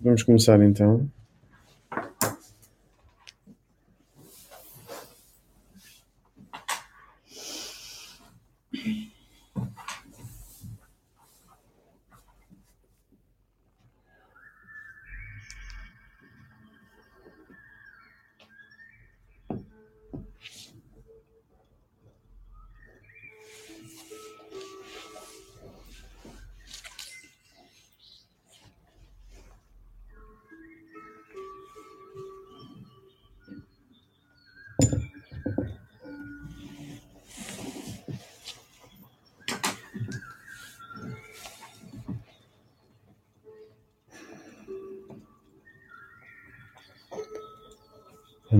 Vamos começar então.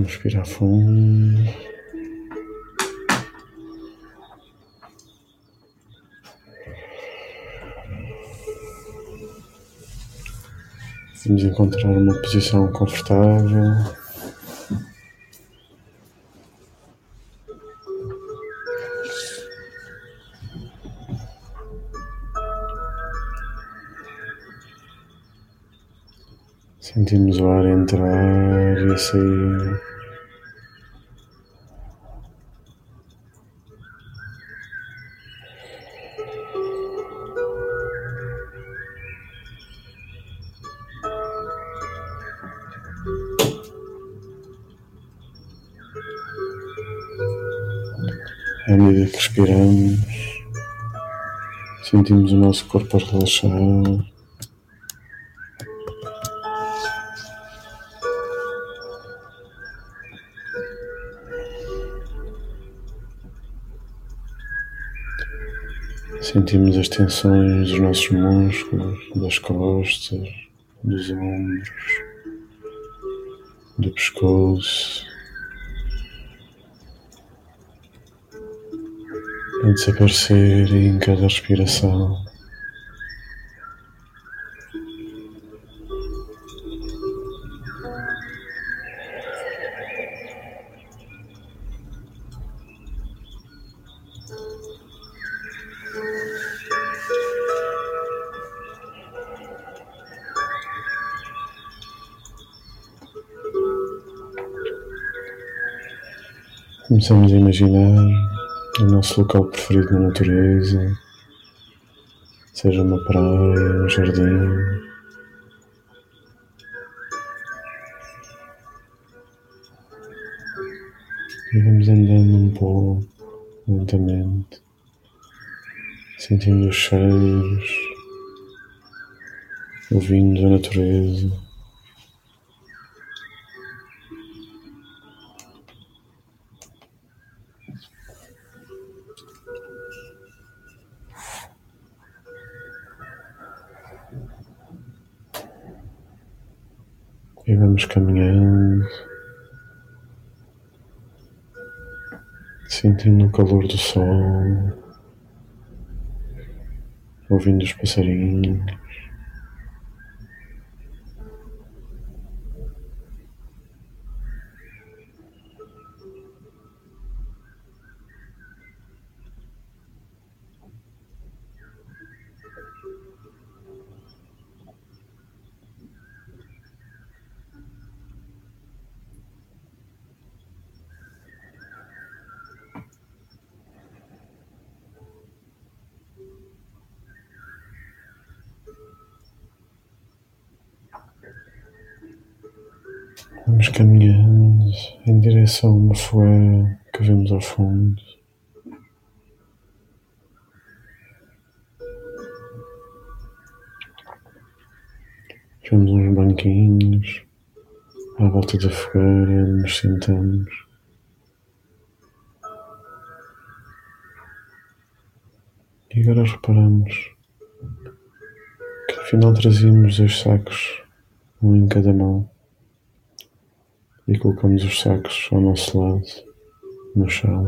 Vamos respirar fundo. Vamos encontrar uma posição confortável. Sentimos o ar entrar e sair. Respiramos, sentimos o nosso corpo a relaxar. Sentimos as tensões dos nossos músculos, das costas, dos ombros, do pescoço. A desaparecer em cada respiração. Começamos a imaginar o nosso local preferido na natureza, seja uma praia, um jardim. E vamos andando um pouco, lentamente, sentindo os cheiros, ouvindo a natureza. Vamos caminhando, sentindo o calor do sol, ouvindo os passarinhos. Vamos caminhando em direção a uma fogueira que vemos ao fundo. Vemos uns banquinhos à volta da fogueira, nos sentamos. E agora reparamos que afinal trazíamos dois sacos, um em cada mão e colocamos os sacos ao nosso lado, no chão.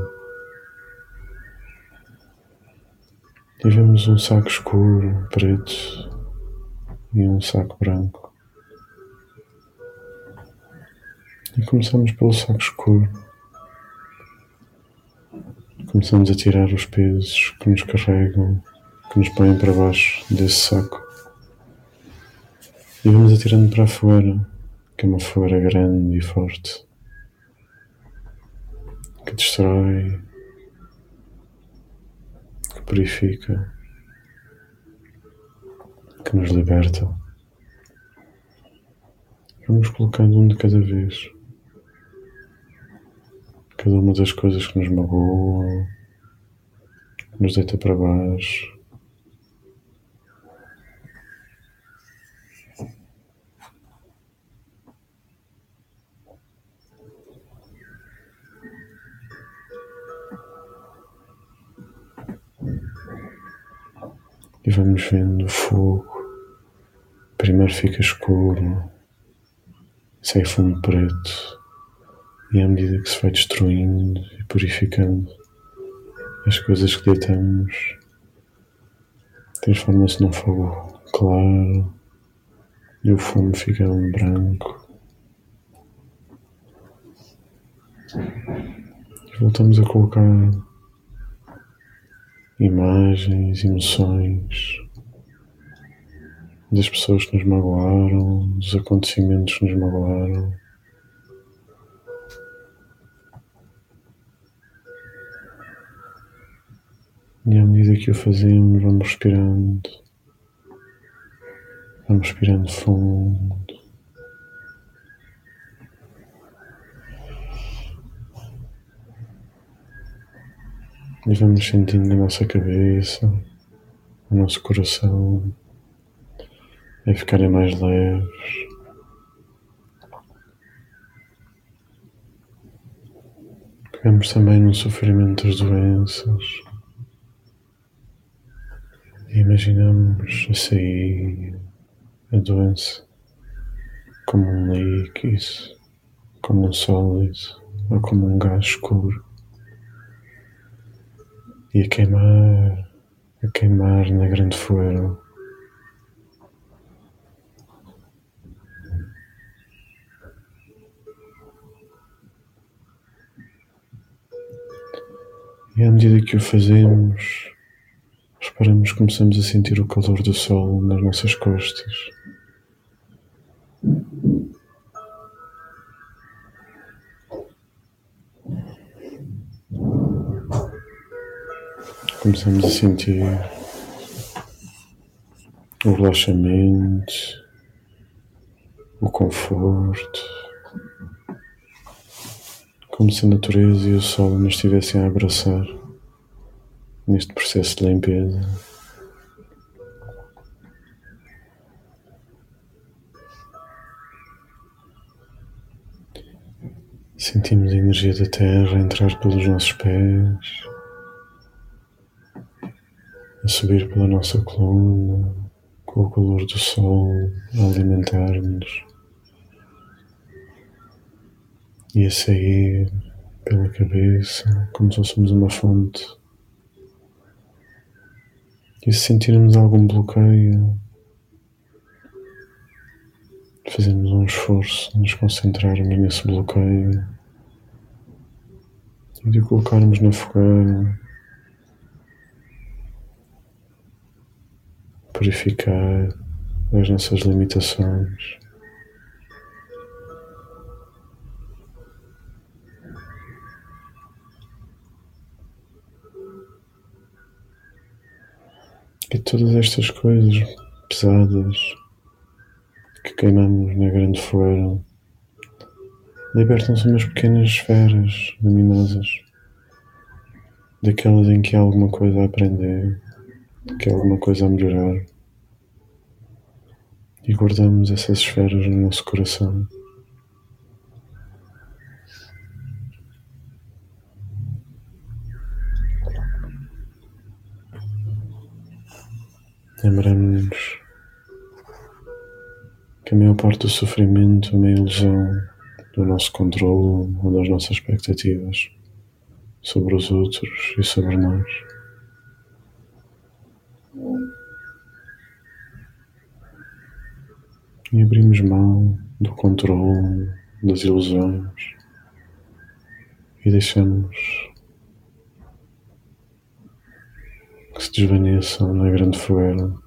E vemos um saco escuro, preto, e um saco branco. E começamos pelo saco escuro. Começamos a tirar os pesos que nos carregam, que nos põem para baixo desse saco. E vamos atirando para a fogueira, que é uma fogueira grande e forte, que destrói, que purifica, que nos liberta. Vamos colocando um de cada vez. Cada uma das coisas que nos magoam, que nos deita para baixo. E vamos vendo o fogo. Primeiro fica escuro, sai fumo preto, e à medida que se vai destruindo e purificando as coisas que deitamos, transforma-se num fogo claro e o fumo fica um branco. E voltamos a colocar imagens, emoções das pessoas que nos magoaram, dos acontecimentos que nos magoaram. E à medida que o fazemos, vamos respirando, vamos respirando fundo. E vamos sentindo a nossa cabeça, o nosso coração a ficarem mais leves. Pegamos também no sofrimento das doenças. E imaginamos a sair a doença como um líquido, como um sólido ou como um gás escuro e a queimar, a queimar na grande fogueira. E à medida que o fazemos, reparamos que começamos a sentir o calor do sol nas nossas costas. Começamos a sentir o relaxamento, o conforto, como se a natureza e o sol nos estivessem a abraçar neste processo de limpeza. Sentimos a energia da terra entrar pelos nossos pés a subir pela nossa coluna, com o calor do sol a alimentar-nos e a sair pela cabeça, como se fôssemos uma fonte. E se sentirmos algum bloqueio, fazemos um esforço, nos concentrarmos nesse bloqueio e de colocarmos na fogueira purificar as nossas limitações. E todas estas coisas pesadas que queimamos na grande fogueira libertam-se umas pequenas esferas luminosas, daquelas em que há alguma coisa a aprender, que há alguma coisa a melhorar e guardamos essas esferas no nosso coração. Lembramos-nos que a maior parte do sofrimento é uma ilusão do nosso controle ou das nossas expectativas sobre os outros e sobre nós. Abrimos mão do controle, das ilusões e deixamos que se desvaneçam na grande fogueira.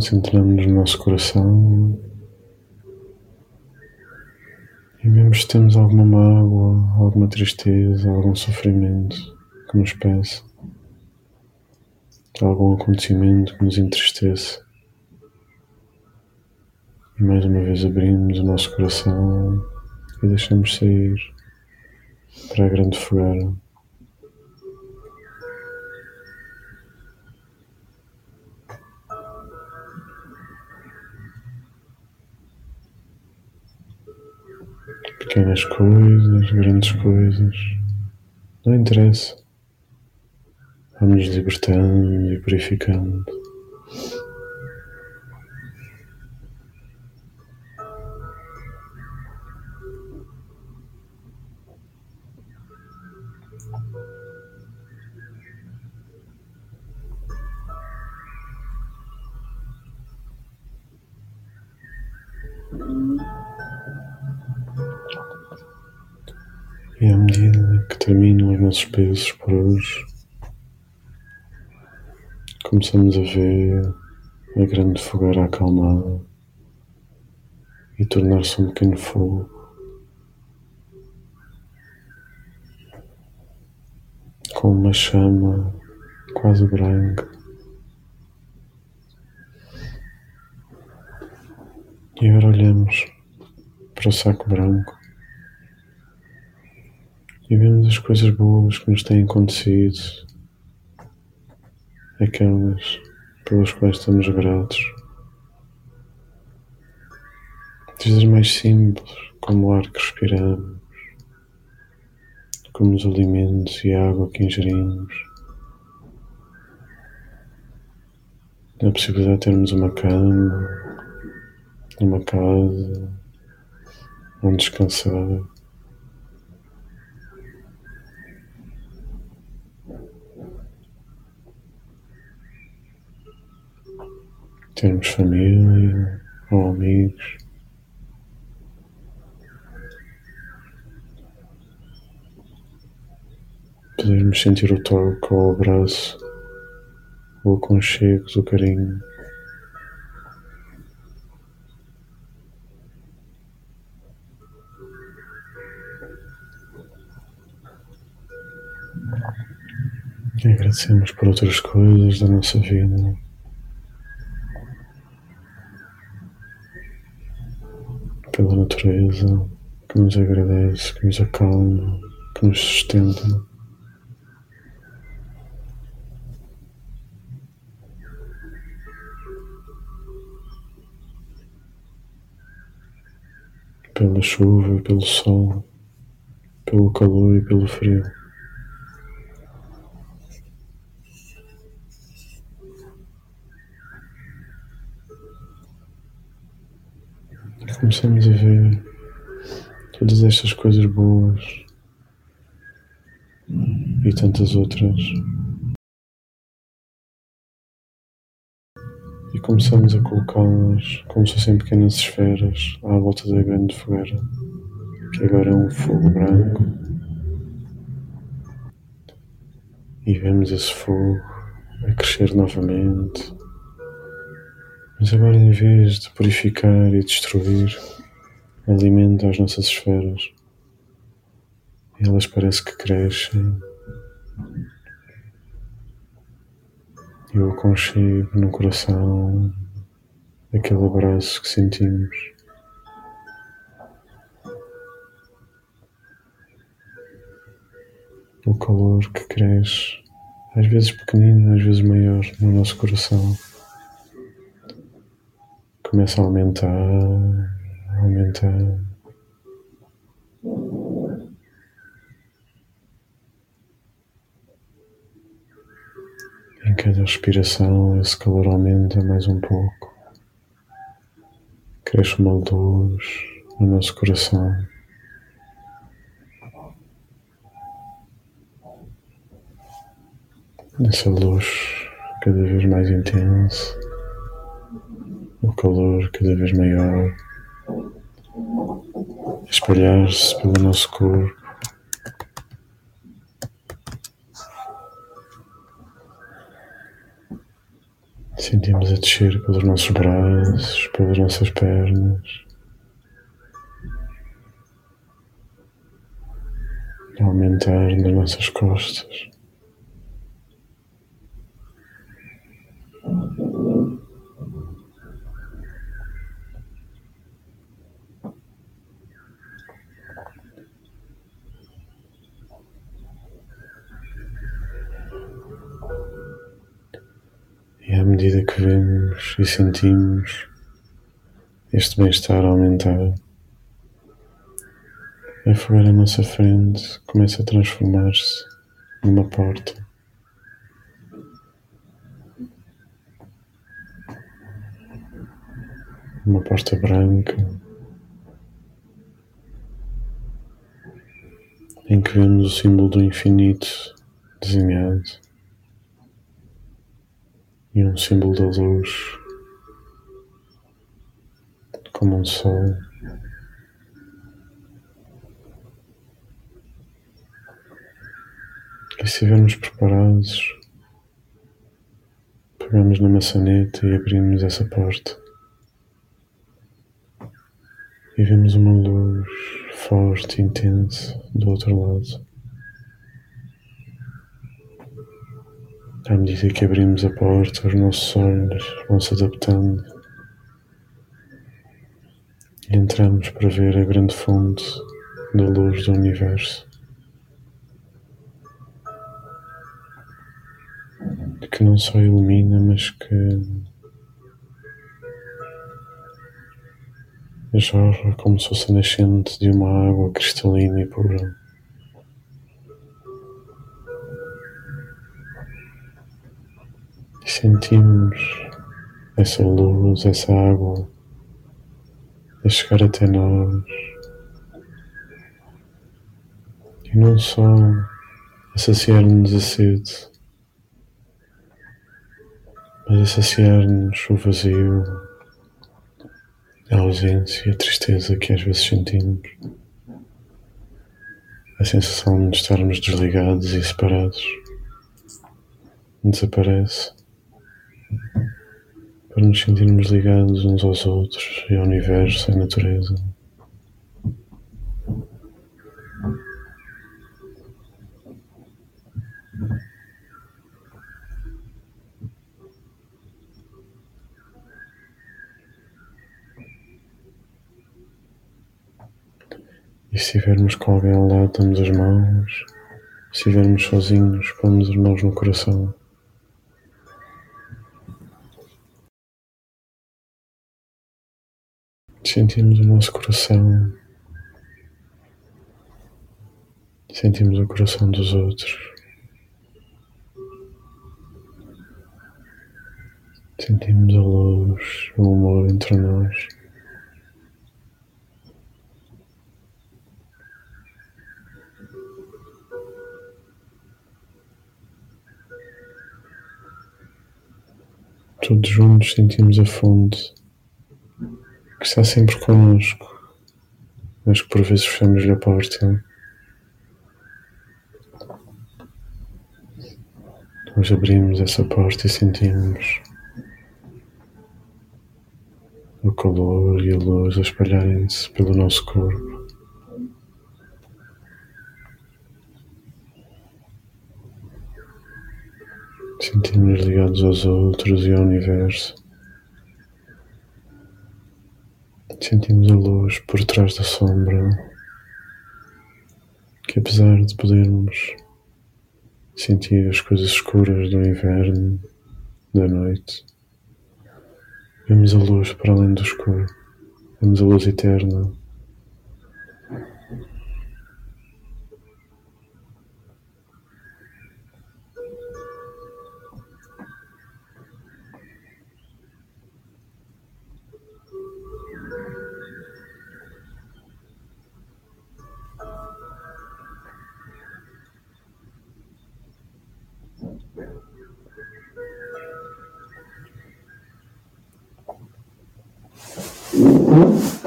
Concentramos no nosso coração e mesmo se temos alguma mágoa, alguma tristeza, algum sofrimento que nos peça, algum acontecimento que nos entristeça, e mais uma vez abrimos o nosso coração e deixamos sair para a grande fogueira. Pequenas coisas, grandes coisas, não interessa. Vamos libertando e purificando. Terminam os nossos pesos por hoje, começamos a ver a grande fogueira acalmada e tornar-se um pequeno fogo. Com uma chama quase branca. E agora olhamos para o saco branco e vemos as coisas boas que nos têm acontecido, aquelas pelas quais estamos gratos, desde as mais simples, como o ar que respiramos, como os alimentos e a água que ingerimos, a possibilidade de termos uma cama, uma casa, onde descansar. Termos família ou amigos. Podermos sentir o toque o abraço, o aconchego do carinho. Agradecemos por outras coisas da nossa vida. pela natureza que nos agradece, que nos acalma, que nos sustenta. Pela chuva, pelo sol, pelo calor e pelo frio. Começamos a ver todas estas coisas boas e tantas outras. E começamos a colocá-las como se fossem pequenas esferas à volta da grande fogueira, que agora é um fogo branco. E vemos esse fogo a crescer novamente mas agora, em vez de purificar e destruir, alimenta as nossas esferas. E elas parece que crescem. E o aconchego no coração, aquele abraço que sentimos. O calor que cresce, às vezes pequenino, às vezes maior, no nosso coração começa a aumentar, aumentar. Em cada respiração, esse calor aumenta mais um pouco. Cresce uma luz no nosso coração. Essa luz cada vez mais intensa o calor cada vez maior espalhar-se pelo nosso corpo. Sentimos a descer pelos nossos braços, pelas nossas pernas. A aumentar nas nossas costas. Medida que vemos e sentimos este bem-estar aumentar, a fogueira à nossa frente começa a transformar-se numa porta. Uma porta branca em que vemos o símbolo do infinito desenhado e um símbolo da luz, como um sol. E se estivermos preparados, pegamos na maçaneta e abrimos essa porta. E vemos uma luz forte e intensa do outro lado. À medida que abrimos a porta, os nossos olhos vão se adaptando e entramos para ver a grande fonte da luz do universo. Que não só ilumina, mas que jorra como se fosse nascente de uma água cristalina e pura. Sentimos essa luz, essa água a chegar até nós. E não só a saciar-nos a sede, mas a saciar-nos o vazio, a ausência a tristeza que às vezes sentimos, a sensação de estarmos desligados e separados. Desaparece para nos sentirmos ligados uns aos outros e ao universo e à natureza. E se estivermos com alguém ao lado, damos as mãos. Se estivermos sozinhos, pomos as mãos no coração. Sentimos o nosso coração, sentimos o coração dos outros, sentimos a luz, o amor entre nós. Todos juntos sentimos a fonte que está sempre connosco, mas que por vezes fechamos-lhe a porta. Nós abrimos essa porta e sentimos o calor e a luz a espalharem-se pelo nosso corpo. Sentimos-nos ligados aos outros e ao universo. Sentimos a luz por trás da sombra, que apesar de podermos sentir as coisas escuras do inverno, da noite, vemos a luz para além do escuro, vemos a luz eterna Mm-hmm.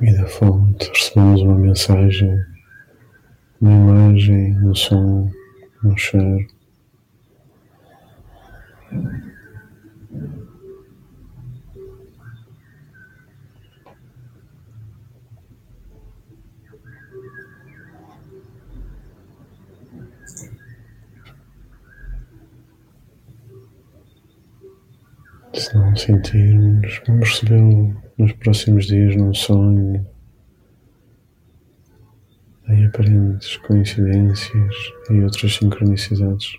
E da fonte recebemos uma mensagem, uma imagem, um som, um cheiro. Se não sentirmos, vamos recebê-lo nos próximos dias num sonho, em aparentes coincidências e outras sincronicidades.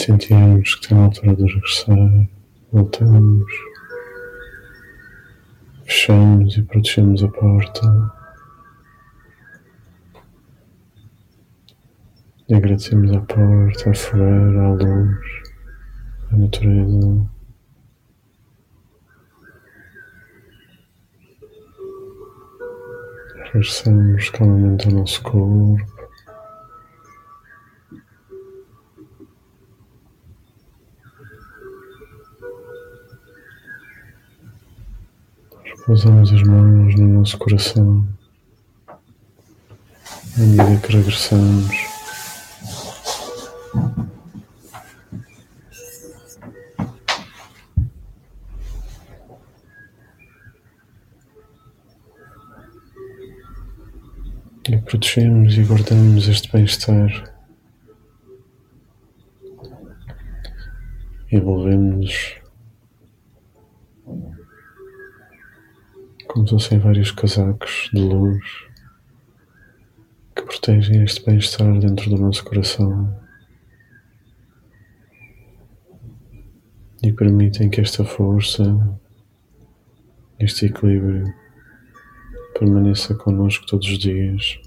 Quando sentimos que está na altura de regressar, voltamos, fechamos e protegemos a porta. E agradecemos à porta, à fogueira, à luz, à natureza. Regressamos calmamente ao nosso corpo. Pousamos as mãos no nosso coração à medida que regressamos. E protegemos e guardamos este bem-estar. Envolvemos como se fossem vários casacos de luz que protegem este bem-estar dentro do nosso coração e permitem que esta força, este equilíbrio permaneça connosco todos os dias.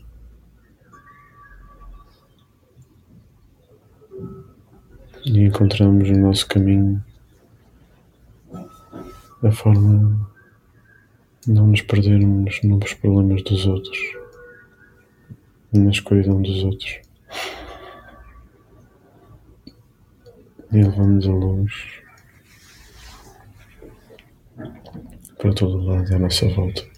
E encontramos no nosso caminho a forma não nos perdermos nos problemas dos outros, na escuridão dos outros. E levamos a luz para todo lado à nossa volta.